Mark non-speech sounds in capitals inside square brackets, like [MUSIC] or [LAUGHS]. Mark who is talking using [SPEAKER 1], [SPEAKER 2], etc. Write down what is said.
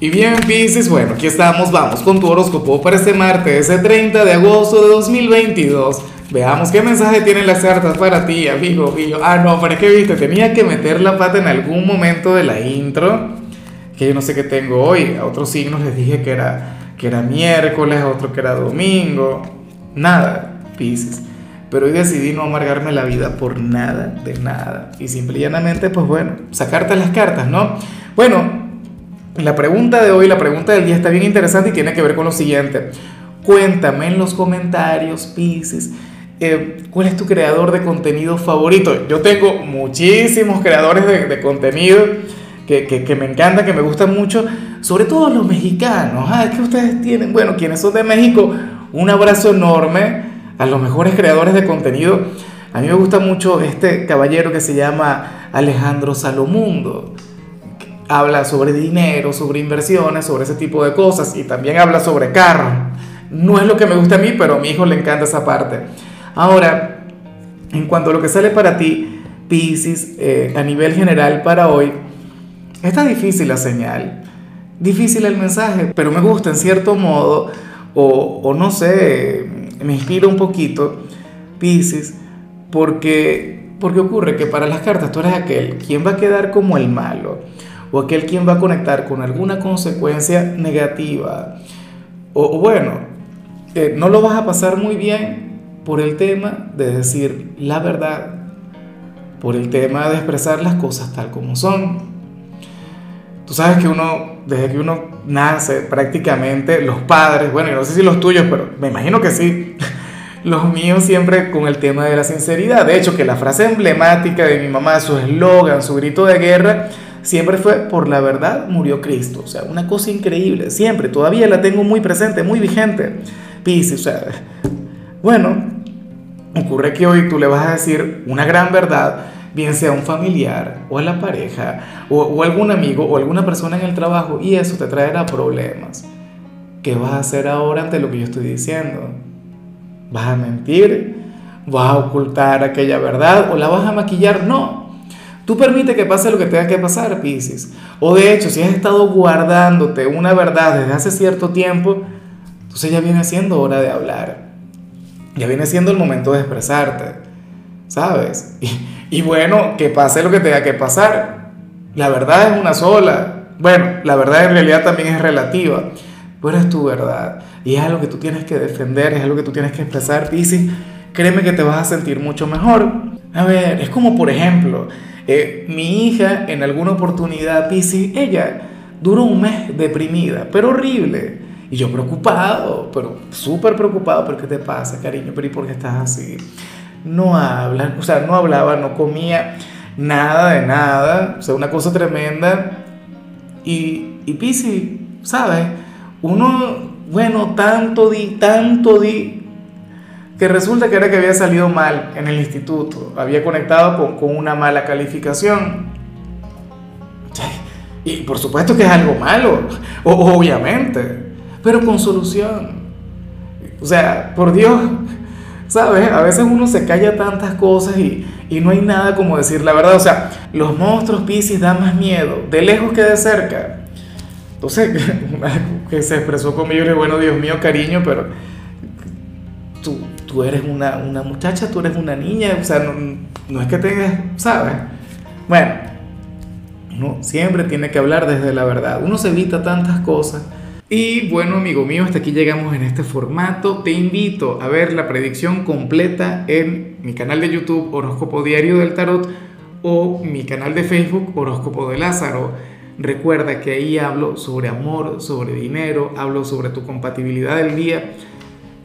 [SPEAKER 1] Y bien, Pisces, bueno, aquí estamos, vamos con tu horóscopo para este martes, ese 30 de agosto de 2022. Veamos qué mensaje tienen las cartas para ti, amigo mío. Ah, no, pero es que viste, tenía que meter la pata en algún momento de la intro, que yo no sé qué tengo hoy. A otros signos les dije que era, que era miércoles, a otro que era domingo. Nada, Pisces. Pero hoy decidí no amargarme la vida por nada, de nada. Y simple y llanamente, pues bueno, sacarte las cartas, ¿no? Bueno, la pregunta de hoy, la pregunta del día está bien interesante y tiene que ver con lo siguiente. Cuéntame en los comentarios, Pisces, eh, ¿cuál es tu creador de contenido favorito? Yo tengo muchísimos creadores de, contenido que, que, me encantan, que me gustan mucho, sobre todo los mexicanos. Ah, que ustedes tienen, bueno, quienes son de México, un abrazo enorme a los mejores creadores de contenido. A mí me gusta mucho este caballero que se llama Alejandro Salomundo habla sobre dinero, sobre inversiones, sobre ese tipo de cosas y también habla sobre carro. No es lo que me gusta a mí, pero a mi hijo le encanta esa parte. Ahora, en cuanto a lo que sale para ti, Pisces, eh, a nivel general para hoy, está difícil la señal, difícil el mensaje, pero me gusta en cierto modo, o, no sé, me inspira un poquito, Pisces, porque, porque ocurre que para las cartas tú eres aquel quien va a quedar como el malo o aquel quien va a conectar con alguna consecuencia negativa. O, bueno, eh, no lo vas a pasar muy bien por el tema de decir la verdad, por el tema de expresar las cosas tal como son. Tú sabes que uno, desde que uno nace, prácticamente los padres, bueno, no sé si los tuyos, pero me imagino que sí, [LAUGHS] los míos siempre con el tema de la sinceridad. De hecho, que la frase emblemática de mi mamá, su eslogan, su grito de guerra, siempre fue por la verdad murió Cristo. O sea, una cosa increíble, siempre, todavía la tengo muy presente, muy vigente. Pisces, o sea, bueno, ocurre que hoy tú le vas a decir una gran verdad, bien sea a un familiar o a la pareja o, o algún amigo o alguna persona en el trabajo y eso te traerá problemas. ¿Qué vas a hacer ahora ante lo que yo estoy diciendo? ¿Vas a mentir? ¿Vas a ocultar aquella verdad o la vas a maquillar? No, Tú permite que pase lo que tenga que pasar, Pisces. O de hecho, si has estado guardándote una verdad desde hace cierto tiempo, entonces ya viene siendo hora de hablar. Ya viene siendo el momento de expresarte, ¿sabes? [LAUGHS] Y, bueno, que pase lo que tenga que pasar. La verdad es una sola. Bueno, la verdad en realidad también es relativa, pero es tu verdad. Y es algo que tú tienes que defender, es algo que tú tienes que expresar, Pisces. Créeme que te vas a sentir mucho mejor. A ver, es como por ejemplo, eh, mi hija en alguna oportunidad, Pisces, ella duró un mes deprimida, pero horrible. Y yo preocupado, pero súper preocupado, pero ¿qué te pasa, cariño? ¿Pero y por qué estás así? No habla, o sea, no hablaba, no comía nada de nada, o sea, una cosa tremenda. Y, y Pisces, ¿sabes? Uno, bueno, tanto di, tanto di, que resulta que era que había salido mal en el instituto, había conectado con, una mala calificación. Y por supuesto que es algo malo, obviamente, pero con solución. O sea, por Dios, ¿sabes? A veces uno se calla tantas cosas y, y no hay nada como decir la verdad. O sea, los monstruos Pisces dan más miedo, de lejos que de cerca. Entonces, [LAUGHS] que se expresó conmigo y bueno, Dios mío, cariño, pero tú, tú eres una, una, muchacha, tú eres una niña, o sea, no, es que tengas, ¿sabes? Bueno, uno siempre tiene que hablar desde la verdad, uno se evita tantas cosas. Y bueno, amigo mío, hasta aquí llegamos en este formato. Te invito a ver la predicción completa en mi canal de YouTube Horóscopo Diario del Tarot o mi canal de Facebook Horóscopo de Lázaro. Recuerda que ahí hablo sobre amor, sobre dinero, hablo sobre tu compatibilidad del día